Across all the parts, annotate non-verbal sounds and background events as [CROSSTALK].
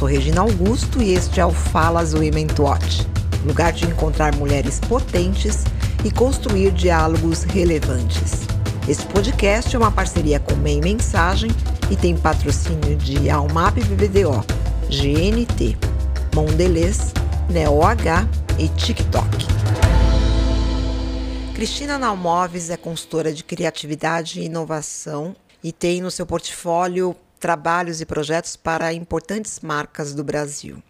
sou Regina Augusto e este é o Falas Women Watch, lugar de encontrar mulheres potentes e construir diálogos relevantes. Este podcast é uma parceria com Meio Mensagem e tem patrocínio de Almap BBDO, GNT, Mondelez, NeoH e TikTok. Cristina Nalmoves é consultora de criatividade e inovação e tem no seu portfólio trabalhos e projetos para importantes marcas do Brasil.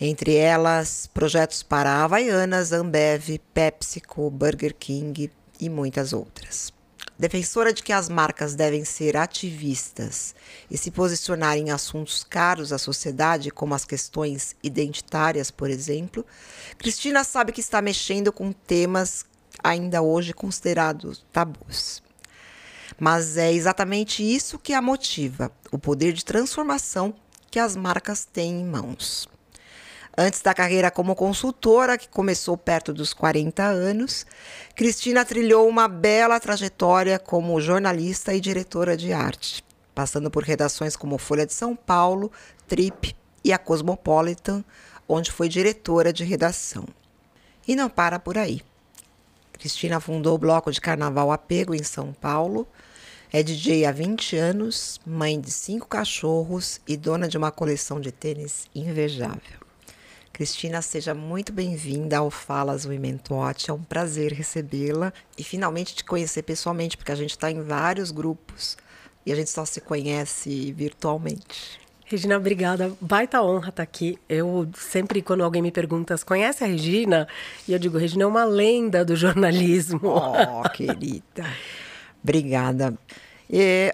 Entre elas, projetos para Havaianas, Ambev, PepsiCo, Burger King e muitas outras. Defensora de que as marcas devem ser ativistas e se posicionar em assuntos caros à sociedade, como as questões identitárias, por exemplo, Cristina sabe que está mexendo com temas ainda hoje considerados tabus. Mas é exatamente isso que a motiva: o poder de transformação que as marcas têm em mãos. Antes da carreira como consultora, que começou perto dos 40 anos, Cristina trilhou uma bela trajetória como jornalista e diretora de arte, passando por redações como Folha de São Paulo, Trip e a Cosmopolitan, onde foi diretora de redação. E não para por aí. Cristina fundou o bloco de carnaval Apego em São Paulo. É DJ há 20 anos, mãe de cinco cachorros e dona de uma coleção de tênis invejável. Cristina, seja muito bem-vinda ao Falas Women Watch. É um prazer recebê-la e finalmente te conhecer pessoalmente, porque a gente está em vários grupos e a gente só se conhece virtualmente. Regina, obrigada. Baita honra estar tá aqui. Eu sempre, quando alguém me pergunta, conhece a Regina? E eu digo, Regina é uma lenda do jornalismo. Oh, querida. [LAUGHS] Obrigada.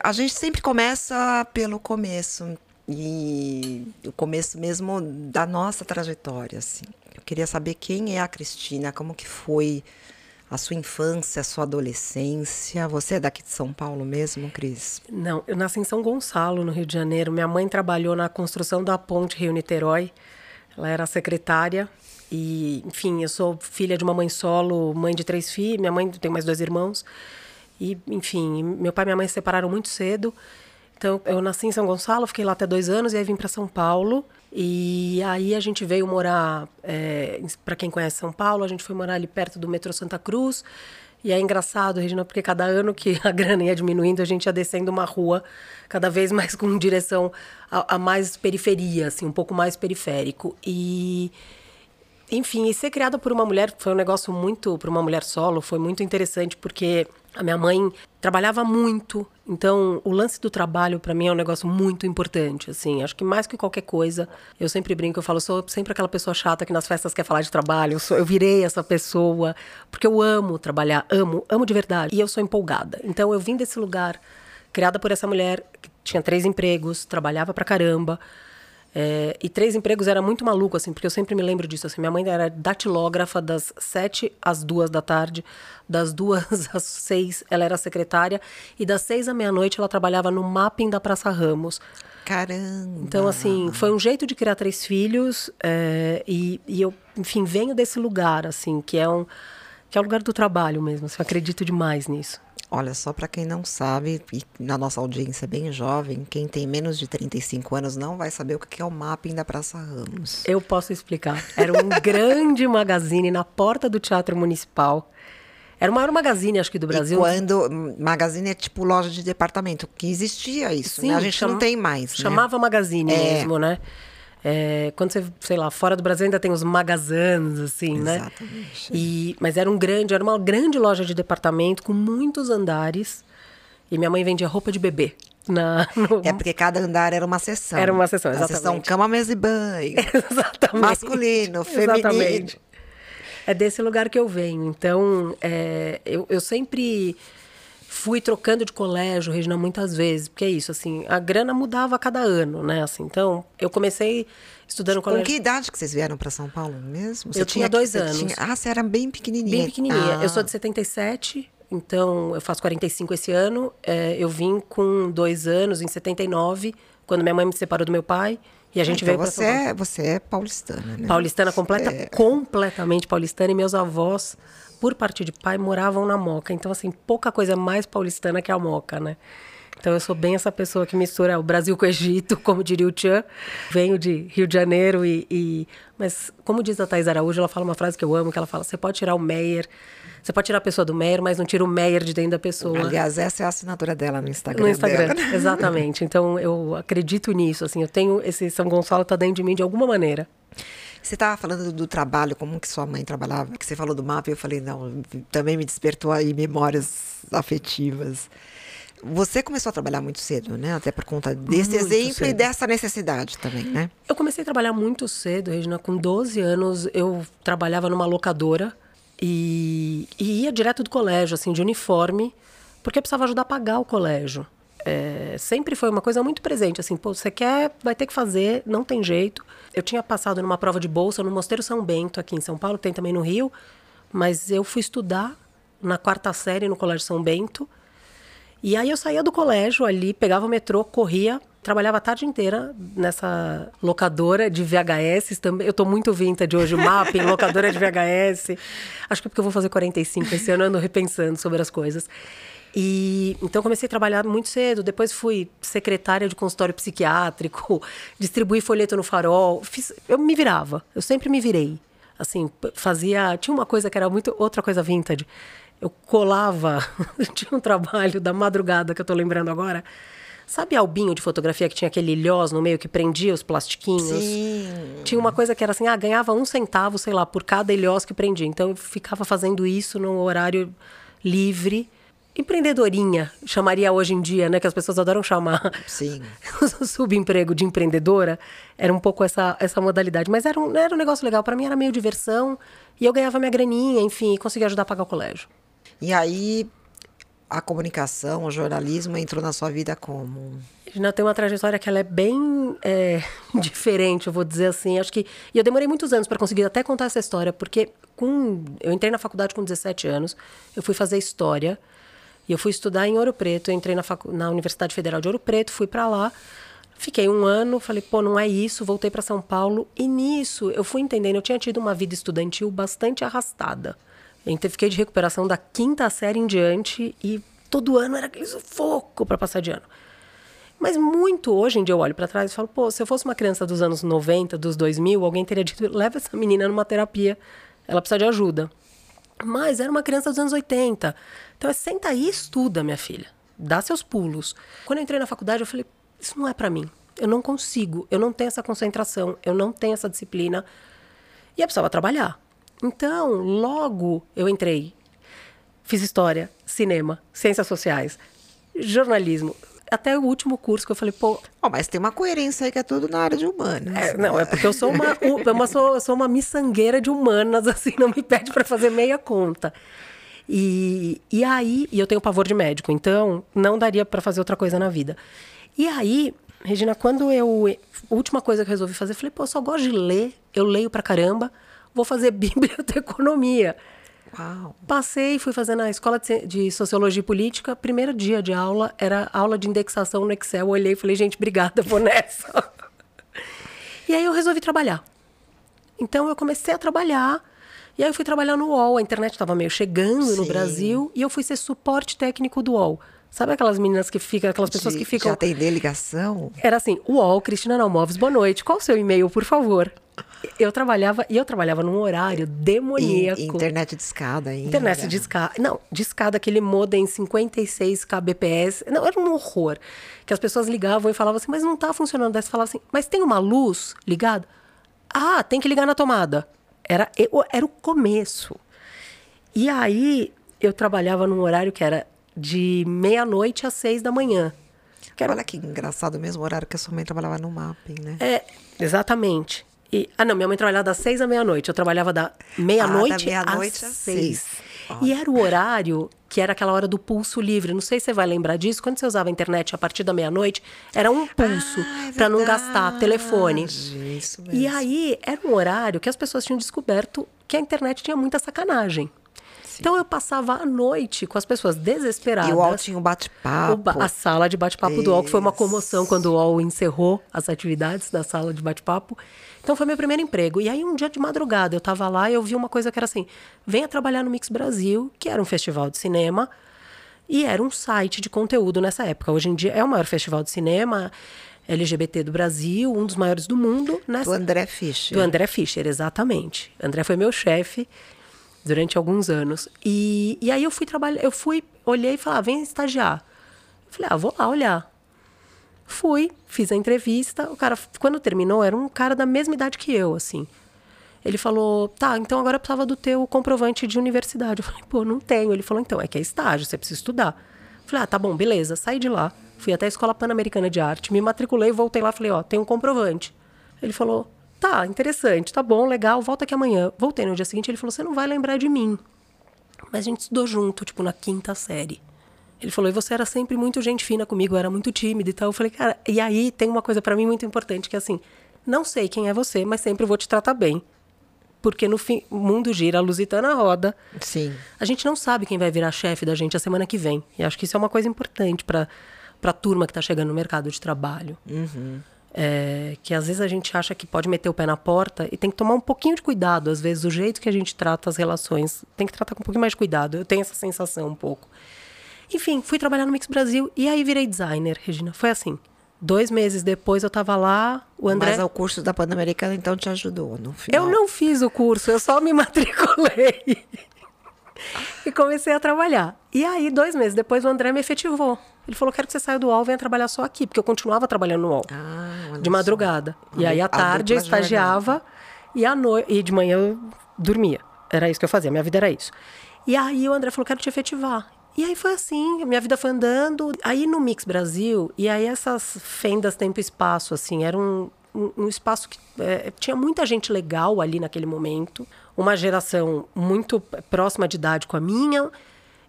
A gente sempre começa pelo começo. E o começo mesmo da nossa trajetória, assim. Eu queria saber quem é a Cristina, como que foi a sua infância, a sua adolescência. Você é daqui de São Paulo mesmo, Cris? Não, eu nasci em São Gonçalo, no Rio de Janeiro. Minha mãe trabalhou na construção da ponte Rio-Niterói. Ela era secretária. E, enfim, eu sou filha de uma mãe solo, mãe de três filhos. Minha mãe tem mais dois irmãos. E, enfim, meu pai e minha mãe se separaram muito cedo. Então, eu nasci em São Gonçalo, fiquei lá até dois anos e aí vim para São Paulo. E aí a gente veio morar, é, para quem conhece São Paulo, a gente foi morar ali perto do metrô Santa Cruz. E é engraçado, Regina, porque cada ano que [LAUGHS] a grana ia diminuindo, a gente ia descendo uma rua cada vez mais com direção a, a mais periferia, assim, um pouco mais periférico. E enfim, e ser criada por uma mulher foi um negócio muito, para uma mulher solo, foi muito interessante, porque a minha mãe trabalhava muito, então o lance do trabalho para mim é um negócio muito importante, assim. Acho que mais que qualquer coisa, eu sempre brinco, eu falo, sou sempre aquela pessoa chata que nas festas quer falar de trabalho. Eu, sou, eu virei essa pessoa porque eu amo trabalhar, amo, amo de verdade. E eu sou empolgada. Então eu vim desse lugar criada por essa mulher que tinha três empregos, trabalhava pra caramba. É, e três empregos era muito maluco, assim, porque eu sempre me lembro disso. Assim, minha mãe era datilógrafa das sete às duas da tarde, das duas [LAUGHS] às seis ela era secretária, e das seis à meia-noite ela trabalhava no mapping da Praça Ramos. Caramba! Então, assim, foi um jeito de criar três filhos, é, e, e eu, enfim, venho desse lugar, assim, que é um que é o lugar do trabalho mesmo. Assim, eu acredito demais nisso. Olha, só para quem não sabe, e na nossa audiência bem jovem, quem tem menos de 35 anos não vai saber o que é o mapping da Praça Ramos. Eu posso explicar. Era um [LAUGHS] grande magazine na porta do Teatro Municipal. Era o maior magazine, acho que, do Brasil. E quando. Magazine é tipo loja de departamento, que existia isso, Sim, né? A gente chama, não tem mais. Né? Chamava né? magazine é. mesmo, né? É, quando você, sei lá, fora do Brasil ainda tem os magazans, assim, né? Exatamente. E, mas era um grande, era uma grande loja de departamento com muitos andares. E minha mãe vendia roupa de bebê. Na, [LAUGHS] no... É porque cada andar era uma sessão. Era uma sessão, exatamente. A sessão cama, mesa e banho. [LAUGHS] exatamente. Masculino, feminino. Exatamente. É desse lugar que eu venho. Então, é, eu, eu sempre fui trocando de colégio, Regina, muitas vezes, porque é isso, assim, a grana mudava a cada ano, né? Assim, então, eu comecei estudando Com colégio. Com que idade que vocês vieram para São Paulo mesmo? Você eu tinha dois anos. Tinha... Ah, você era bem pequenininha. Bem pequenininha. Ah. Eu sou de 77, então eu faço 45 esse ano. É, eu vim com dois anos, em 79, quando minha mãe me separou do meu pai. E a gente então veio você São Paulo. É, você é paulistana, né? Paulistana completa, é... completamente paulistana. E meus avós por parte de pai, moravam na Moca. Então, assim, pouca coisa mais paulistana que a Moca, né? Então eu sou bem essa pessoa que mistura o Brasil com o Egito, [LAUGHS] como diria o Tchan. Venho de Rio de Janeiro e, e... Mas como diz a Thais Araújo, ela fala uma frase que eu amo, que ela fala, você pode tirar o Meyer você pode tirar a pessoa do Meyer, mas não tira o Meyer de dentro da pessoa. Aliás, essa é a assinatura dela no Instagram. No Instagram, dela. [LAUGHS] exatamente. Então eu acredito nisso. Assim, eu tenho esse São Gonçalo tá dentro de mim de alguma maneira. Você estava falando do, trabalho, como que sua mãe trabalhava, que você falou do mapa, e eu falei, não, também me despertou aí memórias afetivas. Você começou a trabalhar muito cedo, né? Até por conta desse muito exemplo cedo. e dessa necessidade também, né? Eu comecei a trabalhar muito cedo, Regina. Com 12 anos, eu trabalhava numa locadora e, e ia direto do colégio, assim, de uniforme, porque eu precisava ajudar a pagar o colégio. É, sempre foi uma coisa muito presente, assim, pô, você quer, vai ter que fazer, não tem jeito. Eu tinha passado numa prova de bolsa no Mosteiro São Bento, aqui em São Paulo, tem também no Rio, mas eu fui estudar na quarta série no Colégio São Bento. E aí eu saía do colégio ali, pegava o metrô, corria trabalhava a tarde inteira nessa locadora de VHS também. Eu tô muito vintage hoje, o mapping, [LAUGHS] locadora de VHS. Acho que é porque eu vou fazer 45 esse ano, ando repensando sobre as coisas. E então comecei a trabalhar muito cedo. Depois fui secretária de consultório psiquiátrico, [LAUGHS] distribuí folheto no farol. Fiz, eu me virava, eu sempre me virei. Assim, fazia. Tinha uma coisa que era muito. Outra coisa vintage. Eu colava. [LAUGHS] tinha um trabalho da madrugada que eu tô lembrando agora Sabe albinho de fotografia que tinha aquele ilhós no meio que prendia os plastiquinhos? Sim. Tinha uma coisa que era assim, ah, ganhava um centavo, sei lá, por cada ilhós que prendia. Então eu ficava fazendo isso no horário livre. Empreendedorinha, chamaria hoje em dia, né? Que as pessoas adoram chamar. Sim. [LAUGHS] subemprego de empreendedora. Era um pouco essa, essa modalidade. Mas era um, era um negócio legal. para mim era meio diversão. E eu ganhava minha graninha, enfim, conseguia ajudar a pagar o colégio. E aí, a comunicação, o jornalismo entrou na sua vida como? Gina tem uma trajetória que ela é bem é, [LAUGHS] diferente, eu vou dizer assim. Acho que e eu demorei muitos anos para conseguir até contar essa história, porque com eu entrei na faculdade com 17 anos, eu fui fazer história e eu fui estudar em Ouro Preto. Eu entrei na, facu, na Universidade Federal de Ouro Preto, fui para lá. Fiquei um ano, falei, pô, não é isso, voltei para São Paulo. E nisso eu fui entendendo, eu tinha tido uma vida estudantil bastante arrastada. Então, fiquei de recuperação da quinta série em diante e todo ano era aquele sufoco para passar de ano. Mas muito hoje em dia eu olho para trás e falo, pô, se eu fosse uma criança dos anos 90, dos 2000, alguém teria dito, leva essa menina numa terapia, ela precisa de ajuda. Mas era uma criança dos anos 80. Então é senta aí e estuda, minha filha. Dá seus pulos. Quando eu entrei na faculdade, eu falei, isso não é para mim. Eu não consigo, eu não tenho essa concentração, eu não tenho essa disciplina. E eu precisava trabalhar. Então, logo eu entrei. Fiz história, cinema, ciências sociais, jornalismo. Até o último curso que eu falei, pô. Oh, mas tem uma coerência aí que é tudo na área de humanas. É, não, é porque eu sou uma, uma sou, sou uma miçangueira de humanas, [LAUGHS] assim, não me pede para fazer meia conta. E, e aí, e eu tenho pavor de médico, então não daria para fazer outra coisa na vida. E aí, Regina, quando eu. A última coisa que eu resolvi fazer, eu falei, pô, eu só gosto de ler, eu leio pra caramba vou fazer [LAUGHS] biblioteconomia. Uau. Passei, fui fazer na escola de Sociologia e Política. Primeiro dia de aula era aula de indexação no Excel. Olhei e falei, gente, obrigada, vou nessa. [LAUGHS] e aí eu resolvi trabalhar. Então eu comecei a trabalhar. E aí eu fui trabalhar no UOL. A internet estava meio chegando Sim. no Brasil. E eu fui ser suporte técnico do UOL. Sabe aquelas meninas que ficam, aquelas pessoas de, que ficam. Já atender ligação? Era assim: UOL, Cristina Nalmoves, boa noite. Qual o seu e-mail, por favor? Eu trabalhava, e eu trabalhava num horário demoníaco. E, internet de escada ainda. Internet de escada. Não, de escada, aquele modem 56 kbps. Não, era um horror. Que as pessoas ligavam e falavam assim, mas não tá funcionando. Daí você falava assim, mas tem uma luz ligada? Ah, tem que ligar na tomada. Era, era o começo. E aí, eu trabalhava num horário que era de meia-noite às seis da manhã. Era... Olha que engraçado, o mesmo horário que a sua mãe trabalhava no mapping, né? É, exatamente. E, ah, não, minha mãe trabalhava das seis à meia-noite. Eu trabalhava da meia-noite ah, meia às, seis. E era o horário que era aquela hora do pulso livre. Não sei se você vai lembrar disso. Quando você usava a internet a partir da meia-noite, era um pulso ah, é para não gastar telefone. Isso mesmo. E aí era um horário que as pessoas tinham descoberto que a internet tinha muita sacanagem. Então eu passava a noite com as pessoas desesperadas. E o UOL tinha um bate-papo. A sala de bate-papo do UOL, que foi uma comoção quando o UOL encerrou as atividades da sala de bate-papo. Então foi meu primeiro emprego. E aí um dia de madrugada eu estava lá e eu vi uma coisa que era assim: venha trabalhar no Mix Brasil, que era um festival de cinema. E era um site de conteúdo nessa época. Hoje em dia é o maior festival de cinema LGBT do Brasil, um dos maiores do mundo. Nessa... Do André Fischer. Do André Fischer, exatamente. André foi meu chefe durante alguns anos. E, e aí eu fui trabalhar, eu fui, olhei e falei, ah, vem estagiar. Eu falei, ah, vou lá olhar. Fui, fiz a entrevista. O cara, quando terminou, era um cara da mesma idade que eu, assim. Ele falou, tá, então agora eu precisava do teu comprovante de universidade. Eu falei, pô, não tenho. Ele falou, então, é que é estágio, você precisa estudar. Eu falei, ah, tá bom, beleza. Saí de lá, fui até a Escola Pan-Americana de Arte, me matriculei, voltei lá, falei, ó, tem um comprovante. Ele falou, tá, interessante, tá bom, legal, volta aqui amanhã. Voltei no dia seguinte, ele falou, você não vai lembrar de mim. Mas a gente estudou junto, tipo, na quinta série. Ele falou, e você era sempre muito gente fina comigo, era muito tímido e tal. Eu falei, cara, e aí tem uma coisa para mim muito importante, que é assim, não sei quem é você, mas sempre vou te tratar bem porque no fim, o mundo gira, a Lusitana roda. Sim. A gente não sabe quem vai virar chefe da gente a semana que vem. E acho que isso é uma coisa importante para a turma que está chegando no mercado de trabalho. Uhum. É, que às vezes a gente acha que pode meter o pé na porta e tem que tomar um pouquinho de cuidado. Às vezes, o jeito que a gente trata as relações tem que tratar com um pouquinho mais de cuidado. Eu tenho essa sensação um pouco. Enfim, fui trabalhar no Mix Brasil e aí virei designer, Regina. Foi assim. Dois meses depois eu estava lá, o André... Mas o curso da Pan-Americana então te ajudou no final? Eu não fiz o curso, eu só me matriculei. [LAUGHS] e comecei a trabalhar. E aí, dois meses depois, o André me efetivou. Ele falou, quero que você saia do UOL e venha trabalhar só aqui. Porque eu continuava trabalhando no UOL. Ah, de madrugada. Só. E aí, à tarde, eu estagiava. E, à no... e de manhã eu dormia. Era isso que eu fazia, minha vida era isso. E aí, o André falou, quero te efetivar. E aí foi assim, minha vida foi andando. Aí no Mix Brasil, e aí essas fendas tempo e espaço, assim, era um, um, um espaço que é, tinha muita gente legal ali naquele momento, uma geração muito próxima de idade com a minha,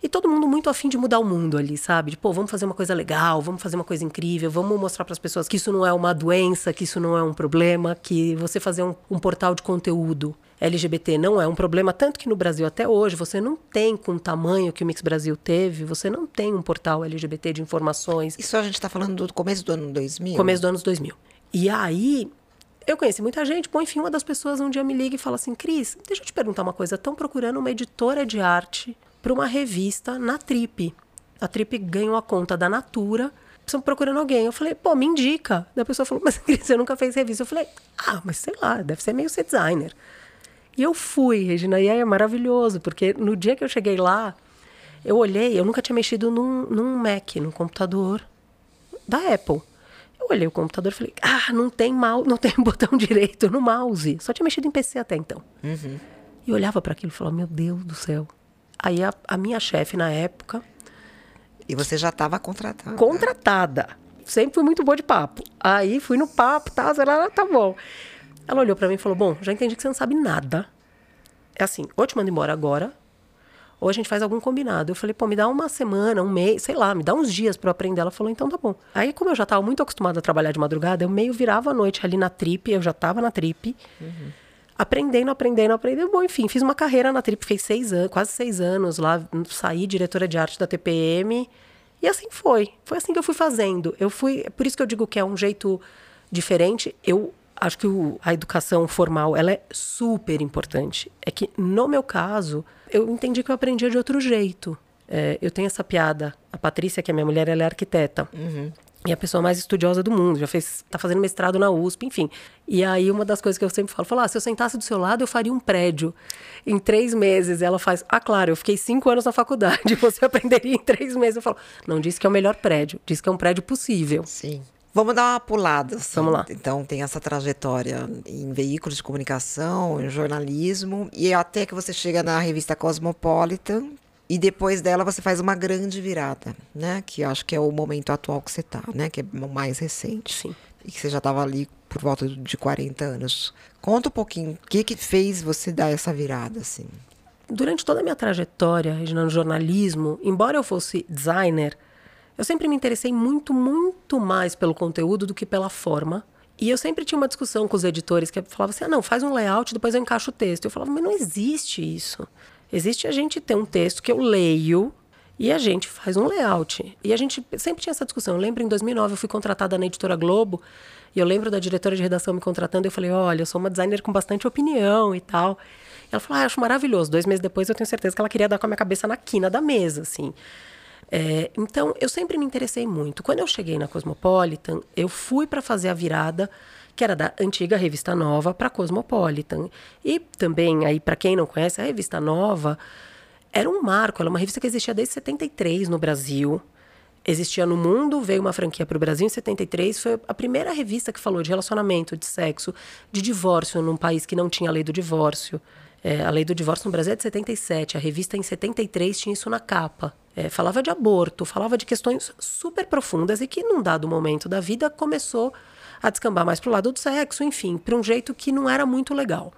e todo mundo muito afim de mudar o mundo ali, sabe? De, pô, vamos fazer uma coisa legal, vamos fazer uma coisa incrível, vamos mostrar para as pessoas que isso não é uma doença, que isso não é um problema, que você fazer um, um portal de conteúdo LGBT não é um problema, tanto que no Brasil até hoje você não tem com o tamanho que o Mix Brasil teve, você não tem um portal LGBT de informações. Isso a gente está falando do começo do ano 2000? Começo do ano 2000. E aí, eu conheci muita gente, bom, enfim, uma das pessoas um dia me liga e fala assim, Cris, deixa eu te perguntar uma coisa, estão procurando uma editora de arte para uma revista na Trip. A Trip ganhou a conta da Natura, estão procurando alguém. Eu falei, pô, me indica. Daí a pessoa falou, mas Cris, você nunca fez revista. Eu falei, ah, mas sei lá, deve ser meio ser designer. E eu fui, Regina, e aí é maravilhoso, porque no dia que eu cheguei lá, eu olhei, eu nunca tinha mexido num, num Mac, num computador da Apple. Eu olhei o computador e falei, ah, não tem mouse, [LAUGHS] não tem botão direito no mouse. Só tinha mexido em PC até então. Uhum. E olhava para aquilo e falava, meu Deus do céu. Aí a, a minha chefe na época. E você já estava contratada? Contratada. Sempre fui muito boa de papo. Aí fui no papo, tá, tá bom. Ela olhou para mim e falou: Bom, já entendi que você não sabe nada. É assim, ou te mando embora agora, ou a gente faz algum combinado. Eu falei, pô, me dá uma semana, um mês, sei lá, me dá uns dias para eu aprender. Ela falou, então tá bom. Aí, como eu já estava muito acostumada a trabalhar de madrugada, eu meio virava a noite ali na trip, eu já estava na trip. Uhum. Aprendendo, aprendendo, aprendendo. Bom, enfim, fiz uma carreira na trip, fiquei seis anos, quase seis anos lá, saí diretora de arte da TPM. E assim foi. Foi assim que eu fui fazendo. Eu fui. Por isso que eu digo que é um jeito diferente. Eu acho que o, a educação formal ela é super importante. É que, no meu caso, eu entendi que eu aprendia de outro jeito. É, eu tenho essa piada. A Patrícia, que é minha mulher, ela é arquiteta. Uhum. E a pessoa mais estudiosa do mundo, já fez, tá fazendo mestrado na USP, enfim. E aí uma das coisas que eu sempre falo, falo, ah, se eu sentasse do seu lado, eu faria um prédio em três meses. Ela faz, ah, claro, eu fiquei cinco anos na faculdade, [LAUGHS] você aprenderia em três meses. Eu falo, não disse que é o melhor prédio, disse que é um prédio possível. Sim. Vamos dar uma pulada. Assim. Vamos lá. Então, tem essa trajetória em veículos de comunicação, em jornalismo, e até que você chega na revista Cosmopolitan, e depois dela você faz uma grande virada, né? Que acho que é o momento atual que você está, né? Que é o mais recente. Sim. E que você já estava ali por volta de 40 anos. Conta um pouquinho, o que que fez você dar essa virada, assim? Durante toda a minha trajetória, no jornalismo, embora eu fosse designer, eu sempre me interessei muito, muito mais pelo conteúdo do que pela forma. E eu sempre tinha uma discussão com os editores que falavam assim: ah, não, faz um layout, depois eu encaixo o texto. Eu falava, mas não existe isso. Existe a gente ter um texto que eu leio e a gente faz um layout. E a gente sempre tinha essa discussão. Eu lembro em 2009 eu fui contratada na editora Globo e eu lembro da diretora de redação me contratando. Eu falei: olha, eu sou uma designer com bastante opinião e tal. E ela falou: ah, acho maravilhoso. Dois meses depois eu tenho certeza que ela queria dar com a minha cabeça na quina da mesa, assim. É, então, eu sempre me interessei muito. Quando eu cheguei na Cosmopolitan, eu fui para fazer a virada que era da antiga Revista Nova para Cosmopolitan. E também, aí para quem não conhece, a Revista Nova era um marco, ela é uma revista que existia desde 73 no Brasil. Existia no mundo, veio uma franquia para o Brasil em 73, foi a primeira revista que falou de relacionamento, de sexo, de divórcio num país que não tinha lei do divórcio. É, a lei do divórcio no Brasil é de 77, a revista em 73 tinha isso na capa. É, falava de aborto, falava de questões super profundas e que, num dado momento da vida, começou a descambar mais pro lado do sexo, enfim, para um jeito que não era muito legal.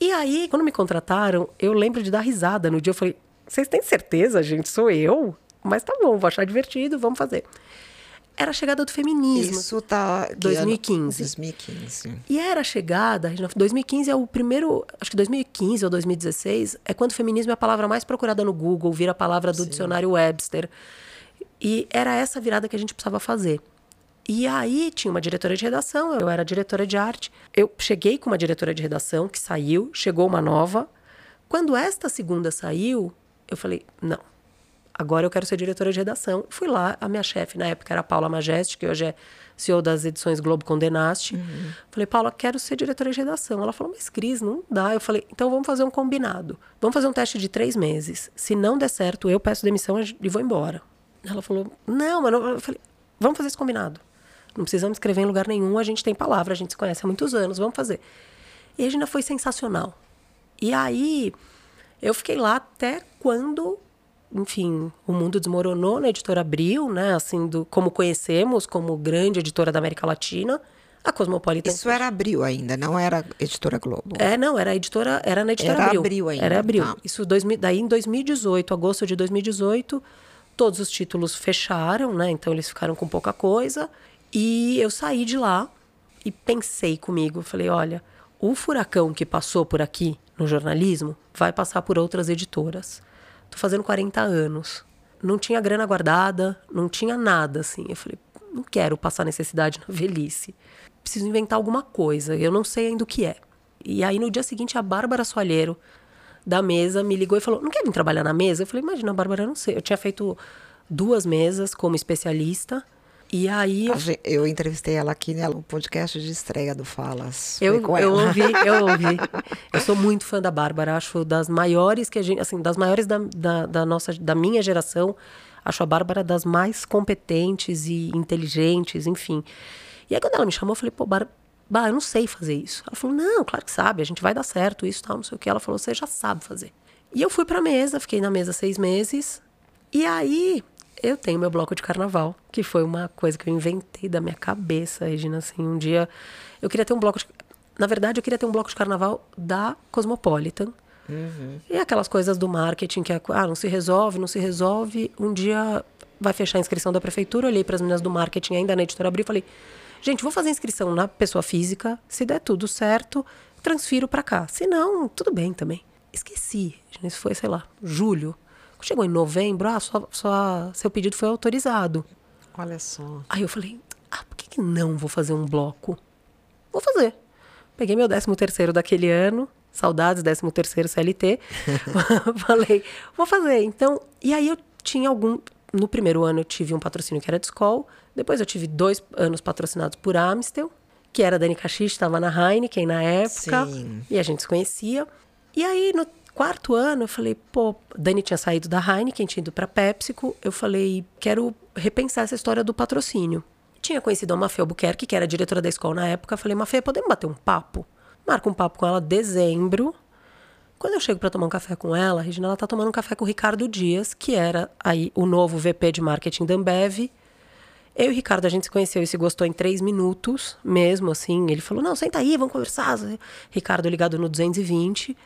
E aí, quando me contrataram, eu lembro de dar risada no dia. Eu falei: vocês têm certeza, gente? Sou eu? Mas tá bom, vou achar divertido, vamos fazer. Era a chegada do feminismo. Isso tá. 2015. 2015. E era a chegada. 2015 é o primeiro. Acho que 2015 ou 2016 é quando o feminismo é a palavra mais procurada no Google, vira a palavra do Sim. dicionário Webster. E era essa virada que a gente precisava fazer. E aí tinha uma diretora de redação, eu era diretora de arte. Eu cheguei com uma diretora de redação que saiu, chegou uma nova. Quando esta segunda saiu, eu falei: não, agora eu quero ser diretora de redação. Fui lá, a minha chefe na época era a Paula Majeste, que hoje é CEO das edições Globo Condenaste. Uhum. Falei, Paula, quero ser diretora de redação. Ela falou, mas Cris, não dá. Eu falei, então vamos fazer um combinado. Vamos fazer um teste de três meses. Se não der certo, eu peço demissão e vou embora. Ela falou, não, mas não. Eu falei, vamos fazer esse combinado. Não precisamos escrever em lugar nenhum, a gente tem palavra, a gente se conhece há muitos anos, vamos fazer. E a agenda foi sensacional. E aí, eu fiquei lá até quando, enfim, o mundo desmoronou na editora Abril, né? Assim, do, como conhecemos, como grande editora da América Latina. A Cosmopolitan. Isso era Abril ainda, não era Editora Globo. É, não, era editora, era na Editora era Abril. Abril ainda. Era Abril. Ah. Isso dois, daí em 2018, agosto de 2018, todos os títulos fecharam, né? Então eles ficaram com pouca coisa. E eu saí de lá e pensei comigo, falei, olha, o furacão que passou por aqui no jornalismo vai passar por outras editoras. Tô fazendo 40 anos. Não tinha grana guardada, não tinha nada assim. Eu falei, não quero passar necessidade na velhice. Preciso inventar alguma coisa. Eu não sei ainda o que é. E aí no dia seguinte a Bárbara Soalheiro da mesa me ligou e falou: "Não quer vir trabalhar na mesa?" Eu falei: "Imagina, Bárbara, eu não sei. Eu tinha feito duas mesas como especialista e aí. Eu, entrevistei ela aqui no podcast de estreia do Falas. Eu, eu ouvi, [LAUGHS] eu ouvi. Eu sou muito fã da Bárbara, acho das maiores que a gente. Assim, das maiores da, da, da nossa, da minha geração. Acho a Bárbara das mais competentes e inteligentes, enfim. E aí, quando ela me chamou, eu falei, pô, Bárbara. Bah, eu não sei fazer isso. Ela falou, não, claro que sabe, a gente vai dar certo, isso tal, não sei o que. Ela falou, você já sabe fazer. E eu fui pra mesa, fiquei na mesa seis meses. E aí, eu tenho meu bloco de carnaval, que foi uma coisa que eu inventei da minha cabeça, Regina. Assim, um dia eu queria ter um bloco de. Na verdade, eu queria ter um bloco de carnaval da Cosmopolitan. Uhum. E aquelas coisas do marketing que é, ah, não se resolve, não se resolve. Um dia vai fechar a inscrição da prefeitura. Olhei para as meninas do marketing ainda na editora Abril e falei: gente, vou fazer inscrição na pessoa física. Se der tudo certo, transfiro para cá. Se não, tudo bem também. Esqueci. Isso foi, sei lá, julho. Chegou em novembro, ah, sua, sua, seu pedido foi autorizado. Olha só. Aí eu falei, ah, por que, que não vou fazer um bloco? Vou fazer. Peguei meu 13 terceiro daquele ano, saudades 13 terceiro CLT. [LAUGHS] [LAUGHS] falei, vou fazer. Então, e aí eu tinha algum... No primeiro ano eu tive um patrocínio que era de Skoll. Depois eu tive dois anos patrocinados por Amstel, que era Dani Caxix, estava na Heineken na época. Sim. E a gente se conhecia. E aí, no quarto ano, eu falei, pô, Dani tinha saído da Heineken, tinha ido para PepsiCo. Eu falei, quero repensar essa história do patrocínio. Tinha conhecido a Mafê Albuquerque, que era diretora da escola na época. Eu falei, Mafê, podemos bater um papo? Marca um papo com ela dezembro. Quando eu chego para tomar um café com ela, a Regina ela tá tomando um café com o Ricardo Dias, que era aí o novo VP de marketing da Ambev. Eu e o Ricardo, a gente se conheceu e se gostou em três minutos, mesmo assim. Ele falou: Não, senta aí, vamos conversar. Ricardo ligado no 220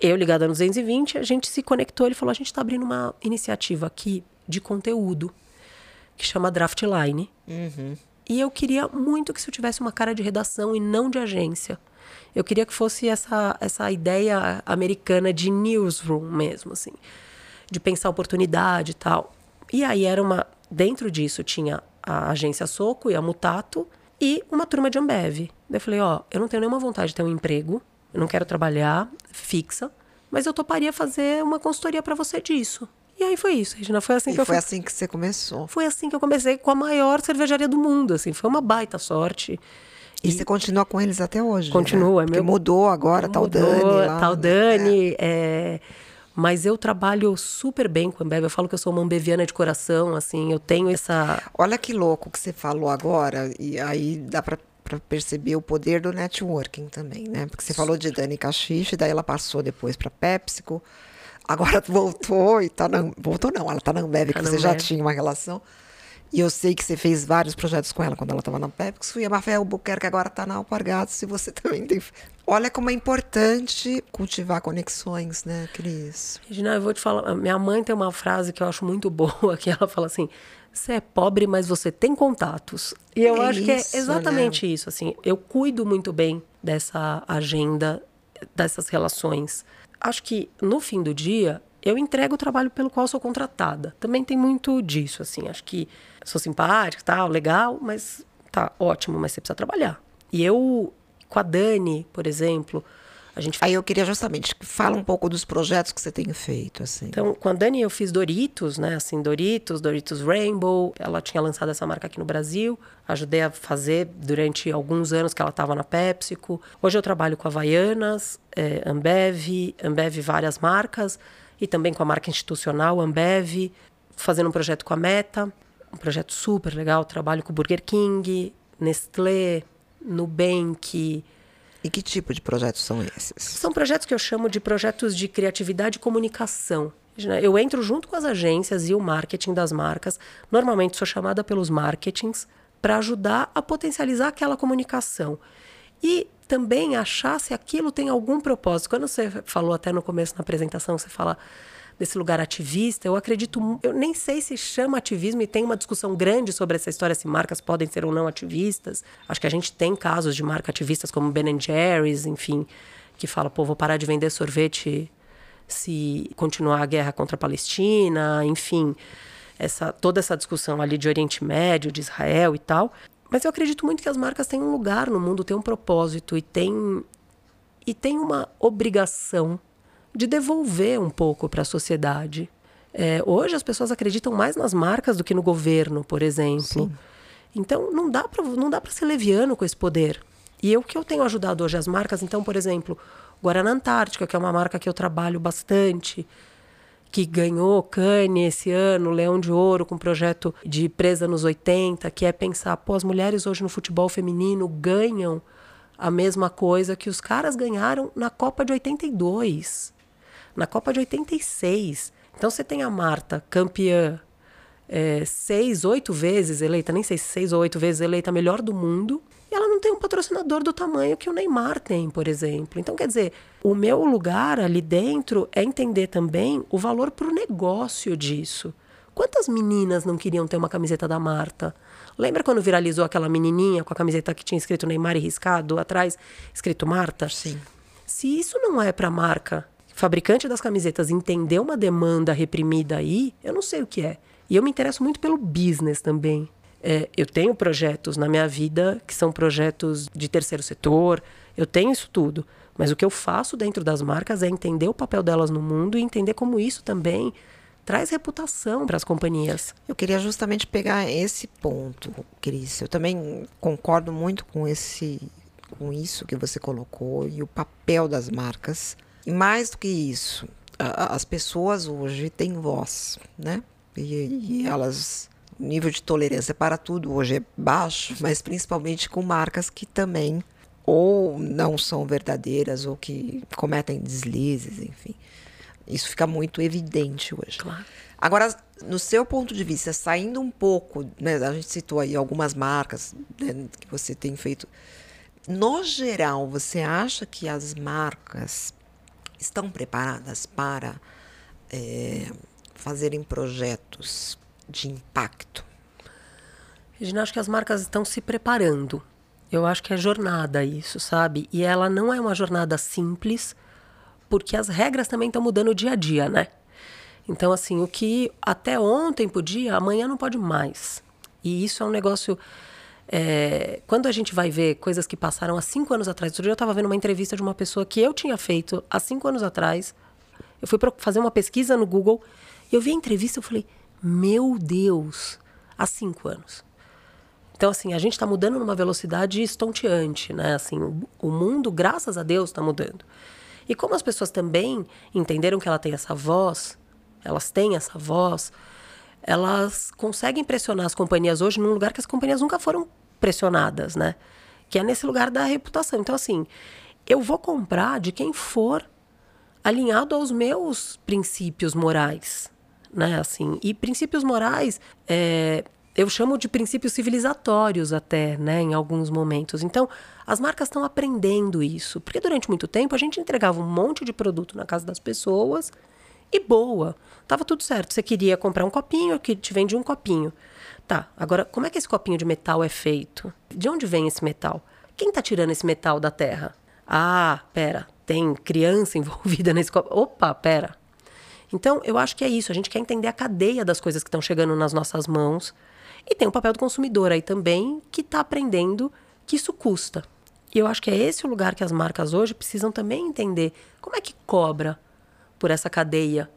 eu ligada no 220, a gente se conectou. Ele falou: a gente está abrindo uma iniciativa aqui de conteúdo que chama Draftline. Uhum. E eu queria muito que isso tivesse uma cara de redação e não de agência. Eu queria que fosse essa, essa ideia americana de newsroom mesmo, assim, de pensar oportunidade e tal. E aí era uma. Dentro disso tinha a agência Soco e a Mutato e uma turma de Ambev. Daí eu falei: ó, eu não tenho nenhuma vontade de ter um emprego eu não quero trabalhar fixa, mas eu toparia fazer uma consultoria para você disso. E aí foi isso, Regina. Foi assim e que eu foi assim que você começou. Foi assim que eu comecei com a maior cervejaria do mundo, assim. Foi uma baita sorte. E, e você continua com eles até hoje? Continua. Né? Porque meu... mudou agora, mudou, tá o Dani lá. Tá o Dani, é. é... Mas eu trabalho super bem com a Ambev. Eu falo que eu sou uma ambeviana de coração, assim. Eu tenho essa... Olha que louco que você falou agora. E aí dá para para perceber o poder do networking também, né? Porque você falou de Dani Caxixe, daí ela passou depois para PepsiCo, agora [LAUGHS] voltou e tá na, voltou não, ela tá na Ambev, que você já tinha uma relação. E eu sei que você fez vários projetos com ela quando ela estava na PepsiCo e a Mafé Albuquerque agora está na Alpargatas, se você [LAUGHS] também tem... Olha como é importante cultivar conexões, né, Cris? Regina, eu vou te falar, minha mãe tem uma frase que eu acho muito boa, [LAUGHS] que ela fala assim, você é pobre, mas você tem contatos. E eu é acho isso, que é exatamente né? isso. Assim, eu cuido muito bem dessa agenda, dessas relações. Acho que no fim do dia eu entrego o trabalho pelo qual sou contratada. Também tem muito disso, assim. Acho que sou simpática, tal, legal, mas tá ótimo, mas você precisa trabalhar. E eu, com a Dani, por exemplo, a gente... Aí eu queria justamente fala um pouco dos projetos que você tem feito, assim. Então, com a Dani eu fiz Doritos, né? Assim, Doritos, Doritos Rainbow. Ela tinha lançado essa marca aqui no Brasil. Ajudei a fazer durante alguns anos que ela estava na PepsiCo. Hoje eu trabalho com Havaianas, é, Ambev, Ambev várias marcas. E também com a marca institucional Ambev. Fazendo um projeto com a Meta. Um projeto super legal. Trabalho com Burger King, Nestlé, Nubank... E que tipo de projetos são esses? São projetos que eu chamo de projetos de criatividade e comunicação. Eu entro junto com as agências e o marketing das marcas. Normalmente sou chamada pelos marketings para ajudar a potencializar aquela comunicação. E também achar se aquilo tem algum propósito. Quando você falou até no começo na apresentação, você fala desse lugar ativista, eu acredito, eu nem sei se chama ativismo e tem uma discussão grande sobre essa história se marcas podem ser ou não ativistas. Acho que a gente tem casos de marca ativistas como Ben Jerry's, enfim, que fala, pô, vou parar de vender sorvete se continuar a guerra contra a Palestina, enfim, essa toda essa discussão ali de Oriente Médio, de Israel e tal. Mas eu acredito muito que as marcas têm um lugar no mundo, têm um propósito e têm e tem uma obrigação de devolver um pouco para a sociedade. É, hoje as pessoas acreditam mais nas marcas do que no governo, por exemplo. Sim. Então não dá para não dá para ser leviano com esse poder. E eu que eu tenho ajudado hoje as marcas, então, por exemplo, Guarana Antártica, que é uma marca que eu trabalho bastante, que ganhou Cane esse ano, Leão de Ouro, com um projeto de presa nos 80, que é pensar, pô, as mulheres hoje no futebol feminino ganham a mesma coisa que os caras ganharam na Copa de 82 na Copa de 86. Então você tem a Marta, campeã, é, seis, oito vezes eleita, nem sei se seis ou oito vezes eleita melhor do mundo, e ela não tem um patrocinador do tamanho que o Neymar tem, por exemplo. Então, quer dizer, o meu lugar ali dentro é entender também o valor para o negócio disso. Quantas meninas não queriam ter uma camiseta da Marta? Lembra quando viralizou aquela menininha com a camiseta que tinha escrito Neymar e riscado atrás, escrito Marta? Sim. Se isso não é para a marca fabricante das camisetas entender uma demanda reprimida aí, eu não sei o que é. E eu me interesso muito pelo business também. É, eu tenho projetos na minha vida que são projetos de terceiro setor, eu tenho isso tudo. Mas o que eu faço dentro das marcas é entender o papel delas no mundo e entender como isso também traz reputação para as companhias. Eu queria justamente pegar esse ponto, Cris. Eu também concordo muito com esse com isso que você colocou e o papel das marcas e mais do que isso, as pessoas hoje têm voz, né? E, e elas o nível de tolerância para tudo hoje é baixo, mas principalmente com marcas que também ou não são verdadeiras ou que cometem deslizes, enfim. Isso fica muito evidente hoje. Claro. Agora, no seu ponto de vista, saindo um pouco, né, a gente citou aí algumas marcas né, que você tem feito. No geral, você acha que as marcas estão preparadas para é, fazerem projetos de impacto? Regina, acho que as marcas estão se preparando. Eu acho que é jornada isso, sabe? E ela não é uma jornada simples, porque as regras também estão mudando dia a dia, né? Então, assim, o que até ontem podia, amanhã não pode mais. E isso é um negócio é, quando a gente vai ver coisas que passaram há cinco anos atrás, outro dia eu estava vendo uma entrevista de uma pessoa que eu tinha feito há cinco anos atrás. Eu fui fazer uma pesquisa no Google Eu vi a entrevista e falei, meu Deus, há cinco anos. Então, assim, a gente está mudando numa velocidade estonteante, né? Assim, o, o mundo, graças a Deus, está mudando. E como as pessoas também entenderam que ela tem essa voz, elas têm essa voz, elas conseguem pressionar as companhias hoje num lugar que as companhias nunca foram pressionadas, né? Que é nesse lugar da reputação. Então, assim, eu vou comprar de quem for alinhado aos meus princípios morais, né? Assim, e princípios morais, é, eu chamo de princípios civilizatórios até, né? Em alguns momentos. Então, as marcas estão aprendendo isso, porque durante muito tempo a gente entregava um monte de produto na casa das pessoas e boa, tava tudo certo. Você queria comprar um copinho, que te vende um copinho. Tá, agora como é que esse copinho de metal é feito? De onde vem esse metal? Quem está tirando esse metal da terra? Ah, pera, tem criança [LAUGHS] envolvida nesse copo. Opa, pera. Então, eu acho que é isso. A gente quer entender a cadeia das coisas que estão chegando nas nossas mãos. E tem o papel do consumidor aí também, que está aprendendo que isso custa. E eu acho que é esse o lugar que as marcas hoje precisam também entender como é que cobra por essa cadeia.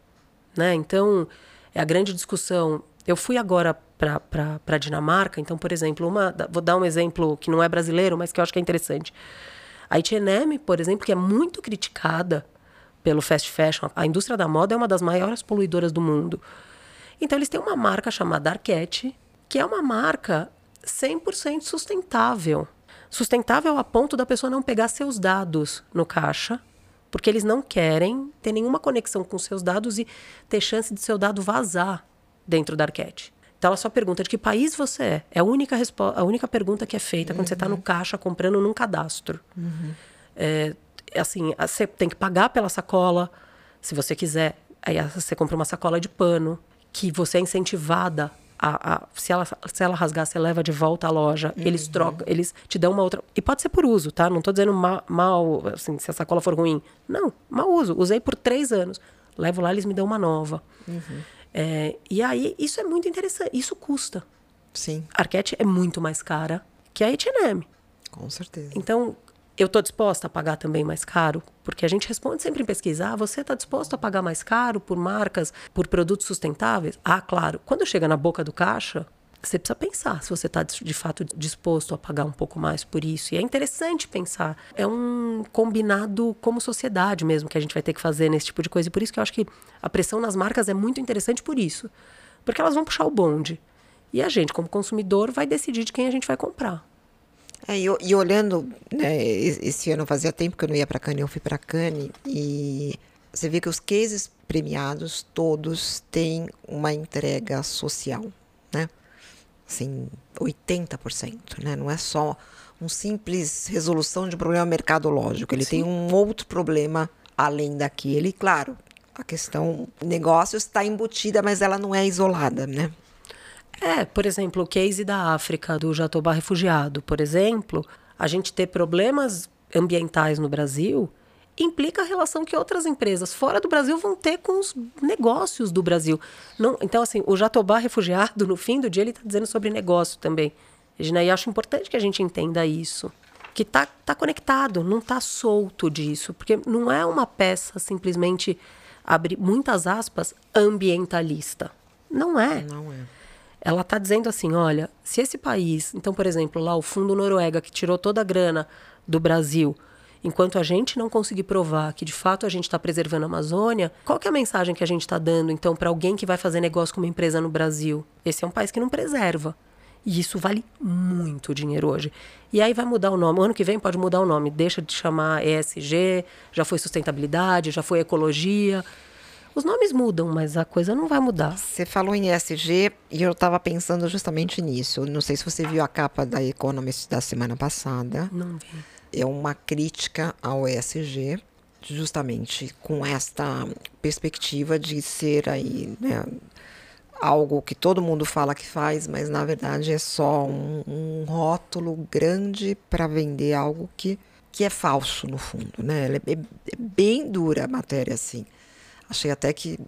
Né? Então, é a grande discussão. Eu fui agora para a Dinamarca, então, por exemplo, uma, vou dar um exemplo que não é brasileiro, mas que eu acho que é interessante. A H&M, por exemplo, que é muito criticada pelo fast fashion, a indústria da moda é uma das maiores poluidoras do mundo. Então, eles têm uma marca chamada Arquette, que é uma marca 100% sustentável. Sustentável a ponto da pessoa não pegar seus dados no caixa, porque eles não querem ter nenhuma conexão com seus dados e ter chance de seu dado vazar dentro da Arquette. Então ela só pergunta de que país você é. É a única, a única pergunta que é feita uhum. quando você está no caixa comprando num cadastro. Uhum. É, assim, você tem que pagar pela sacola, se você quiser. Aí você compra uma sacola de pano, que você é incentivada a, a, se, ela, se ela rasgar, você leva de volta à loja. Uhum. Eles trocam, eles te dão uma outra. E pode ser por uso, tá? Não estou dizendo mal, mal, assim, se a sacola for ruim. Não, mau uso. Usei por três anos. Levo lá, eles me dão uma nova. Uhum. É, e aí, isso é muito interessante. Isso custa. Sim. A Arquette é muito mais cara que a H&M. Com certeza. Então, eu estou disposta a pagar também mais caro? Porque a gente responde sempre em pesquisa, ah, você está disposto a pagar mais caro por marcas, por produtos sustentáveis? Ah, claro. Quando chega na boca do caixa, você precisa pensar se você está de fato disposto a pagar um pouco mais por isso. E é interessante pensar. É um combinado como sociedade mesmo que a gente vai ter que fazer nesse tipo de coisa. E por isso que eu acho que a pressão nas marcas é muito interessante por isso. Porque elas vão puxar o bonde. E a gente, como consumidor, vai decidir de quem a gente vai comprar. É, e, e, olhando, né, esse ano fazia tempo que eu não ia para Cannes, eu fui para Cannes e você vê que os cases premiados todos têm uma entrega social, né? Assim, 80%, né? Não é só um simples resolução de um problema mercadológico, ele Sim. tem um outro problema além daquele, claro. A questão negócio está embutida, mas ela não é isolada, né? É, por exemplo, o case da África, do Jatobá refugiado, por exemplo, a gente ter problemas ambientais no Brasil implica a relação que outras empresas fora do Brasil vão ter com os negócios do Brasil. Não, então, assim, o Jatobá refugiado, [LAUGHS] no fim do dia, ele está dizendo sobre negócio também. E acho importante que a gente entenda isso. Que está tá conectado, não está solto disso. Porque não é uma peça simplesmente, abre muitas aspas, ambientalista. Não é. Não é. Ela está dizendo assim: olha, se esse país. Então, por exemplo, lá o Fundo Noruega, que tirou toda a grana do Brasil enquanto a gente não conseguir provar que de fato a gente está preservando a Amazônia, qual que é a mensagem que a gente está dando então para alguém que vai fazer negócio com uma empresa no Brasil? Esse é um país que não preserva. E isso vale muito dinheiro hoje. E aí vai mudar o nome. O ano que vem pode mudar o nome. Deixa de chamar ESG, já foi sustentabilidade, já foi ecologia. Os nomes mudam, mas a coisa não vai mudar. Você falou em ESG e eu estava pensando justamente nisso. Não sei se você viu a capa da Economist da semana passada. Não vi é uma crítica ao ESG, justamente com esta perspectiva de ser aí né, algo que todo mundo fala que faz, mas na verdade é só um, um rótulo grande para vender algo que, que é falso no fundo, né? É, é, é, bem dura a matéria assim. Achei até que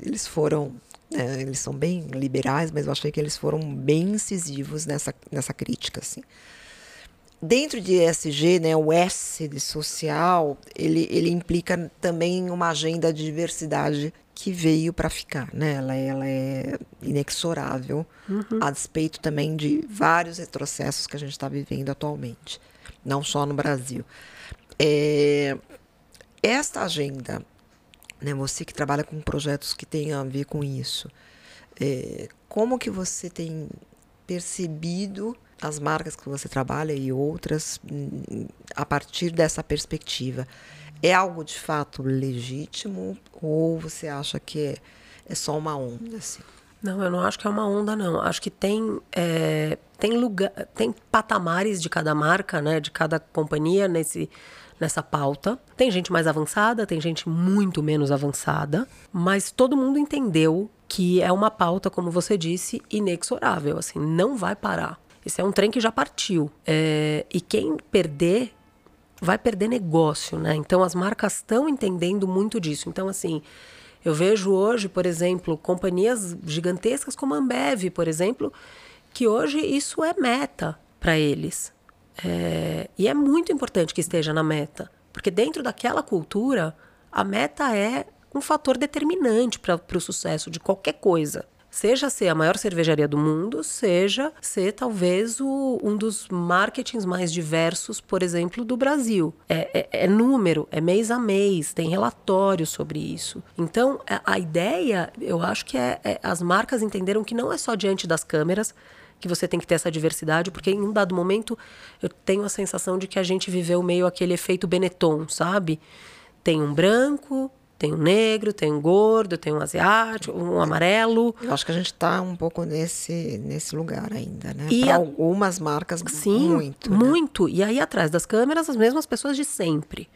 eles foram né, eles são bem liberais, mas eu achei que eles foram bem incisivos nessa, nessa crítica, assim dentro de ESG, né, o S de social, ele, ele implica também uma agenda de diversidade que veio para ficar, né? Ela, ela é inexorável, uhum. a despeito também de vários retrocessos que a gente está vivendo atualmente, não só no Brasil. É, esta agenda, né? Você que trabalha com projetos que têm a ver com isso, é, como que você tem percebido as marcas que você trabalha e outras a partir dessa perspectiva? É algo de fato legítimo ou você acha que é, é só uma onda? Assim? Não, eu não acho que é uma onda, não. Acho que tem, é, tem lugar, tem patamares de cada marca, né, de cada companhia nesse, nessa pauta. Tem gente mais avançada, tem gente muito menos avançada, mas todo mundo entendeu que é uma pauta, como você disse, inexorável. Assim, não vai parar. Esse é um trem que já partiu. É, e quem perder vai perder negócio, né? Então as marcas estão entendendo muito disso. Então, assim, eu vejo hoje, por exemplo, companhias gigantescas como a Ambev, por exemplo, que hoje isso é meta para eles. É, e é muito importante que esteja na meta, porque dentro daquela cultura, a meta é um fator determinante para o sucesso de qualquer coisa. Seja ser a maior cervejaria do mundo, seja ser talvez o, um dos marketings mais diversos, por exemplo, do Brasil. É, é, é número, é mês a mês, tem relatório sobre isso. Então, a, ideia, eu acho que é, é as marcas entenderam que não é só diante das câmeras, que você tem que ter essa diversidade, porque em um dado momento eu tenho a sensação de que a gente viveu meio aquele efeito Benetton, sabe? Tem um branco, tem um negro, tem um gordo, tem um asiático, um amarelo. Eu acho que a gente está um pouco nesse, nesse lugar ainda, né? E a... algumas marcas, Sim, muito. Né? Muito. E aí, atrás das câmeras, as mesmas pessoas de sempre.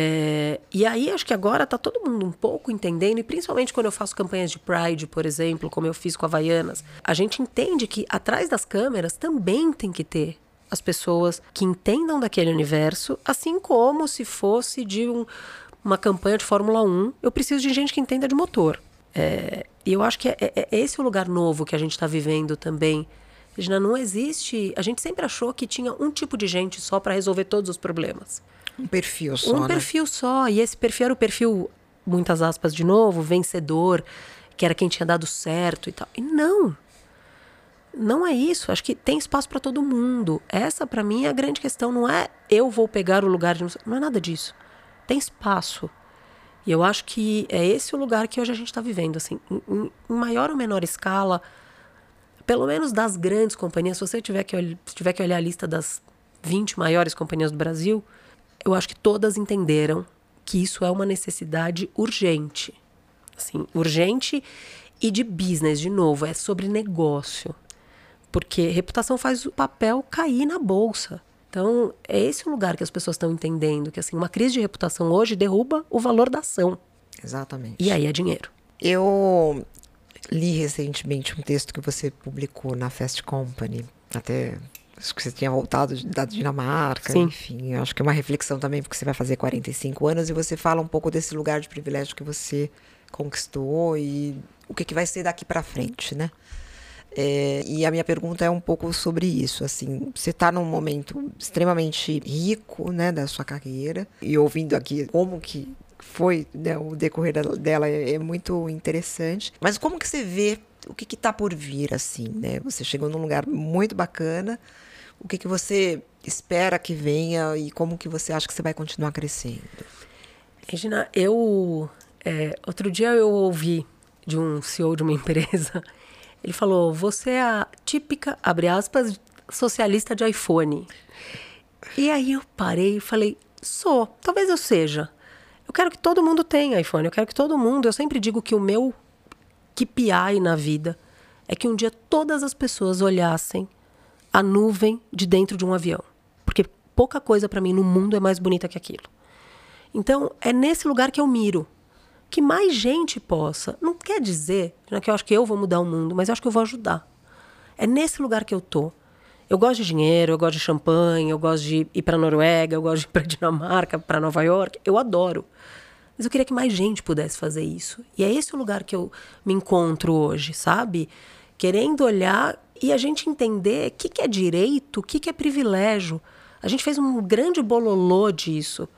É... E aí, acho que agora está todo mundo um pouco entendendo, e principalmente quando eu faço campanhas de Pride, por exemplo, como eu fiz com a Havaianas, a gente entende que atrás das câmeras também tem que ter as pessoas que entendam daquele universo, assim como se fosse de um uma campanha de Fórmula 1, eu preciso de gente que entenda de motor. É, e eu acho que é, é, é, esse o lugar novo que a gente está vivendo também. Regina, não existe. A gente sempre achou que tinha um tipo de gente só para resolver todos os problemas. Um perfil só. Um né? perfil só. E esse perfil era o perfil, muitas aspas de novo, vencedor, que era quem tinha dado certo e tal. E não. Não é isso. Acho que tem espaço para todo mundo. Essa, para mim, é a grande questão. Não é eu vou pegar o lugar de. Não é nada disso tem espaço. E eu acho que é esse o lugar que hoje a gente está vivendo, assim, em, em, maior ou menor escala, pelo menos das grandes companhias, se você tiver que, tiver que olhar a lista das 20 maiores companhias do Brasil, eu acho que todas entenderam que isso é uma necessidade urgente. Assim, urgente e de business, de novo, é sobre negócio. Porque reputação faz o papel cair na bolsa. Então, é esse o lugar que as pessoas estão entendendo que assim, uma crise de reputação hoje derruba o valor da ação. Exatamente. E aí é dinheiro. Eu li recentemente um texto que você publicou na Fast Company, até que você tinha voltado da Dinamarca, Sim. enfim, acho que é uma reflexão também porque você vai fazer 45 anos e você fala um pouco desse lugar de privilégio que você conquistou e o que, que vai ser daqui para frente, né? É, e a minha pergunta é um pouco sobre isso. Assim, você está num momento extremamente rico, né, da sua carreira e ouvindo aqui como que foi né, o decorrer dela é, é, muito interessante. Mas como que você vê o que está por vir, assim, né? Você chegou num lugar muito bacana. O que, que você espera que venha e como que você acha que você vai continuar crescendo? Regina, eu é, outro dia eu ouvi de um CEO de uma [LAUGHS] empresa ele falou: Você é a típica, abre aspas, socialista de iPhone. E aí eu parei e falei: Sou, talvez eu seja. Eu quero que todo mundo tenha iPhone, eu quero que todo mundo. Eu sempre digo que o meu KPI na vida é que um dia todas as pessoas olhassem a nuvem de dentro de um avião. Porque pouca coisa para mim no mundo é mais bonita que aquilo. Então, é nesse lugar que eu miro que mais gente possa. Não quer dizer né, que eu acho que eu vou mudar o mundo, mas eu acho que eu vou ajudar. É nesse lugar que eu tô. Eu gosto de dinheiro, eu gosto de champanhe, eu gosto de ir para Noruega, eu gosto de ir para [LAUGHS] Dinamarca, para Nova York. Eu adoro. Mas eu queria que mais gente pudesse fazer isso. E é esse o lugar que eu me encontro hoje, sabe? Querendo olhar e a gente entender o que, que é direito, o que, que é privilégio. A gente fez um grande bololô disso.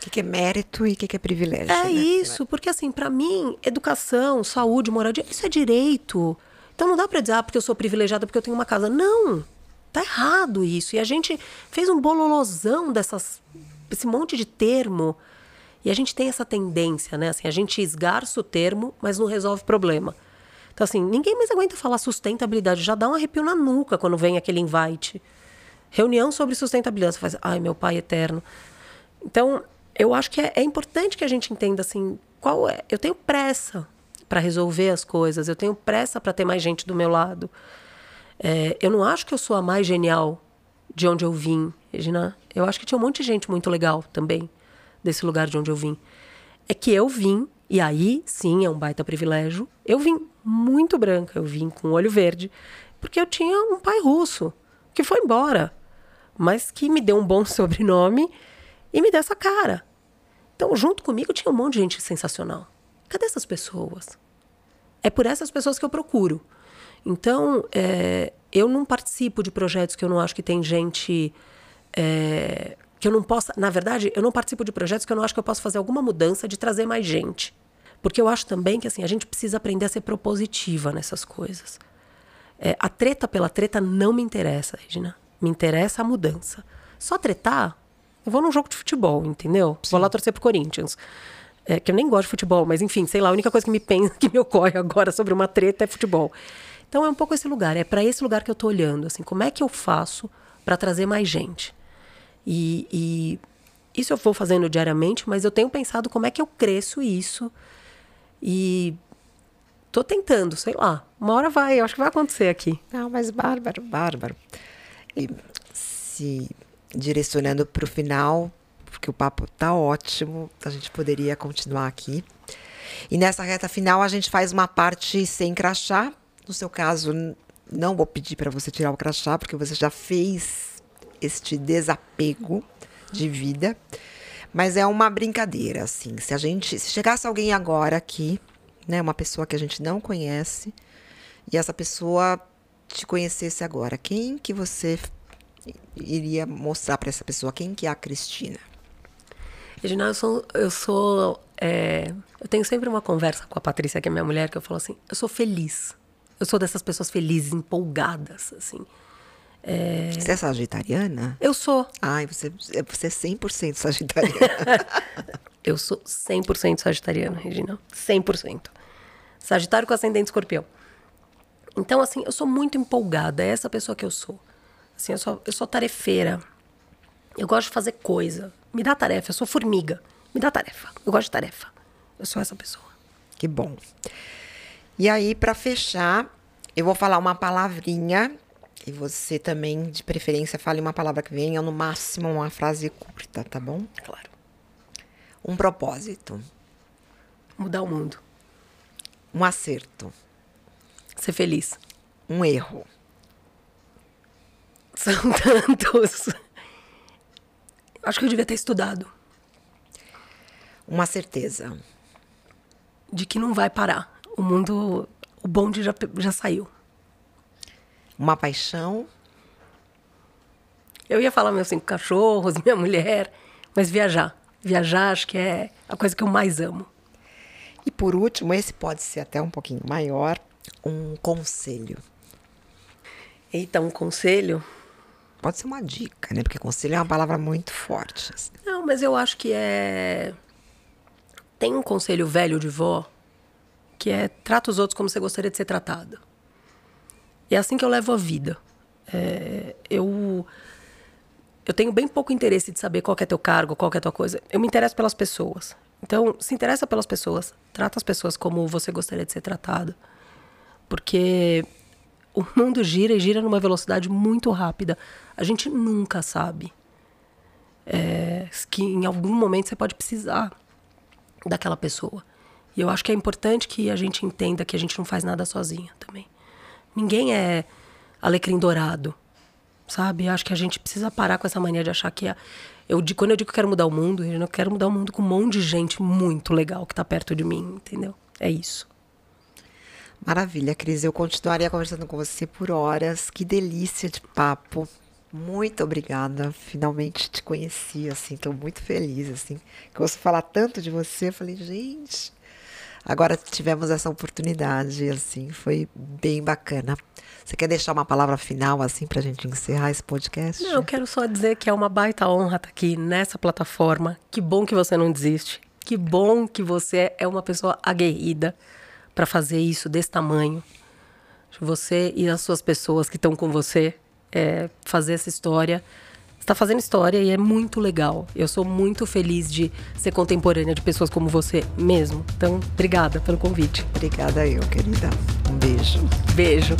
que, que é mérito e o que, que é privilégio. É né? isso, porque assim, para mim, educação, saúde, moradia, isso é direito. Então não dá para dizer, ah, porque eu sou privilegiada porque eu tenho uma casa. Não! Tá errado isso. E a gente fez um bololosão dessas, esse monte de termo. E a gente tem essa tendência, né? Assim, a gente esgarça o termo, mas não resolve problema. Então, assim, ninguém mais aguenta falar sustentabilidade. Já dá um arrepio na nuca quando vem aquele invite. Reunião sobre sustentabilidade. Você faz, ai, meu pai eterno. Então, eu acho que é, é importante que a gente entenda, assim, qual é. Eu tenho pressa para resolver as coisas, eu tenho pressa para ter mais gente do meu lado. É, eu não acho que eu sou a mais genial de onde eu vim, Regina. Eu acho que tinha um monte de gente muito legal também desse lugar de onde eu vim. É que eu vim, e aí sim é um baita privilégio, eu vim muito branca, eu vim com olho verde, porque eu tinha um pai russo que foi embora, mas que me deu um bom [LAUGHS] sobrenome e me deu essa cara. Então, junto comigo tinha um monte de gente sensacional. Cadê essas pessoas? É por essas pessoas que eu procuro. Então, é, eu não participo de projetos que eu não acho que tem gente. É, que eu não possa. Na verdade, eu não participo de projetos que eu não acho que eu possa fazer alguma mudança de trazer mais gente. Porque eu acho também que assim, a gente precisa aprender a ser propositiva nessas coisas. É, a treta pela treta não me interessa, Regina. Me interessa a mudança. Só tretar, eu vou num jogo de futebol, entendeu? Sim. Vou lá torcer pro Corinthians. É, que eu nem gosto de futebol, mas enfim, sei lá, a única coisa que me pensa, [LAUGHS] que me ocorre agora sobre uma treta é futebol. Então é um pouco esse lugar, é para esse lugar que eu tô olhando, assim, como é que eu faço para trazer mais gente? E, e, isso eu vou fazendo diariamente, mas eu tenho pensado como é que eu cresço isso e tô tentando, sei lá. Uma hora vai, eu acho que vai acontecer aqui. Não, mas bárbaro, bárbaro. E se direcionando para o final, porque o papo tá ótimo, a gente poderia continuar aqui. E nessa reta final a gente faz uma parte sem crachá. No seu caso, não vou pedir para você tirar o crachá, porque você já fez este desapego de vida. Mas é uma brincadeira, assim. Se a gente. Se chegasse alguém agora aqui, né? Uma pessoa que a gente não conhece, e essa pessoa te conhecesse agora, quem que você iria mostrar para essa pessoa? Quem que é a Cristina? Regina, eu sou. Eu, sou é, eu tenho sempre uma conversa com a Patrícia, que é minha mulher, que eu falo assim: eu sou feliz. Eu sou dessas pessoas felizes, empolgadas, assim. É... Você é sagitariana? Eu sou. Ai, você, você é 100% sagitariana. [LAUGHS] eu sou 100% sagitariana, Regina. 100%. Sagitário com ascendente escorpião. Então, assim, eu sou muito empolgada. É essa pessoa que eu sou. Assim, eu sou, eu sou tarefeira. Eu gosto de fazer coisa. Me dá tarefa. Eu sou formiga. Me dá tarefa. Eu gosto de tarefa. Eu sou essa pessoa. Que bom. E aí, para fechar, eu vou falar uma palavrinha e você também, de preferência, fale uma palavra que venha, no máximo uma frase curta, tá bom? Claro. Um propósito. Mudar o mundo. Um acerto. Ser feliz. Um erro. [LAUGHS] São tantos. Acho que eu devia ter estudado. Uma certeza. De que não vai parar o mundo, o bonde já, já saiu. Uma paixão? Eu ia falar meus cinco cachorros, [LAUGHS] minha mulher, mas viajar. Viajar acho que é a coisa que eu mais amo. E por último, esse pode ser até um pouquinho maior, um conselho. Eita, um conselho? Pode ser uma dica, né? Porque conselho é uma palavra muito forte. Assim. Não, mas eu acho que é. Tem um conselho velho de vó que é trata os outros como você gostaria de ser tratado. É assim que eu levo a vida. É, eu eu tenho bem pouco interesse de saber qual é teu cargo, qual é tua coisa. Eu me interesso pelas pessoas. Então, se interessa pelas pessoas, trata as pessoas como você gostaria de ser tratado. Porque o mundo gira e gira numa velocidade muito rápida. A gente nunca sabe é, que em algum momento você pode precisar daquela pessoa. E eu acho que é importante que a gente entenda que a gente não faz nada sozinha também. Ninguém é alecrim dourado, sabe? Acho que a gente precisa parar com essa mania de achar que é. Eu, quando eu digo que quero mudar o mundo, eu quero mudar o mundo com um monte de gente muito legal que está perto de mim, entendeu? É isso. Maravilha, Cris. Eu continuaria conversando com você por horas. Que delícia de papo. Muito obrigada. Finalmente te conheci, assim, estou muito feliz, assim. Que eu ouço falar tanto de você, eu falei, gente, agora tivemos essa oportunidade, assim, foi bem bacana. Você quer deixar uma palavra final, assim, para a gente encerrar esse podcast? Não, eu quero só dizer que é uma baita honra estar aqui nessa plataforma. Que bom que você não desiste. Que bom que você é uma pessoa aguerrida para fazer isso desse tamanho. Você e as suas pessoas que estão com você é, fazer essa história. Está fazendo história e é muito legal. Eu sou muito feliz de ser contemporânea de pessoas como você mesmo. Então, obrigada pelo convite. Obrigada eu, querida. Um beijo. Beijo.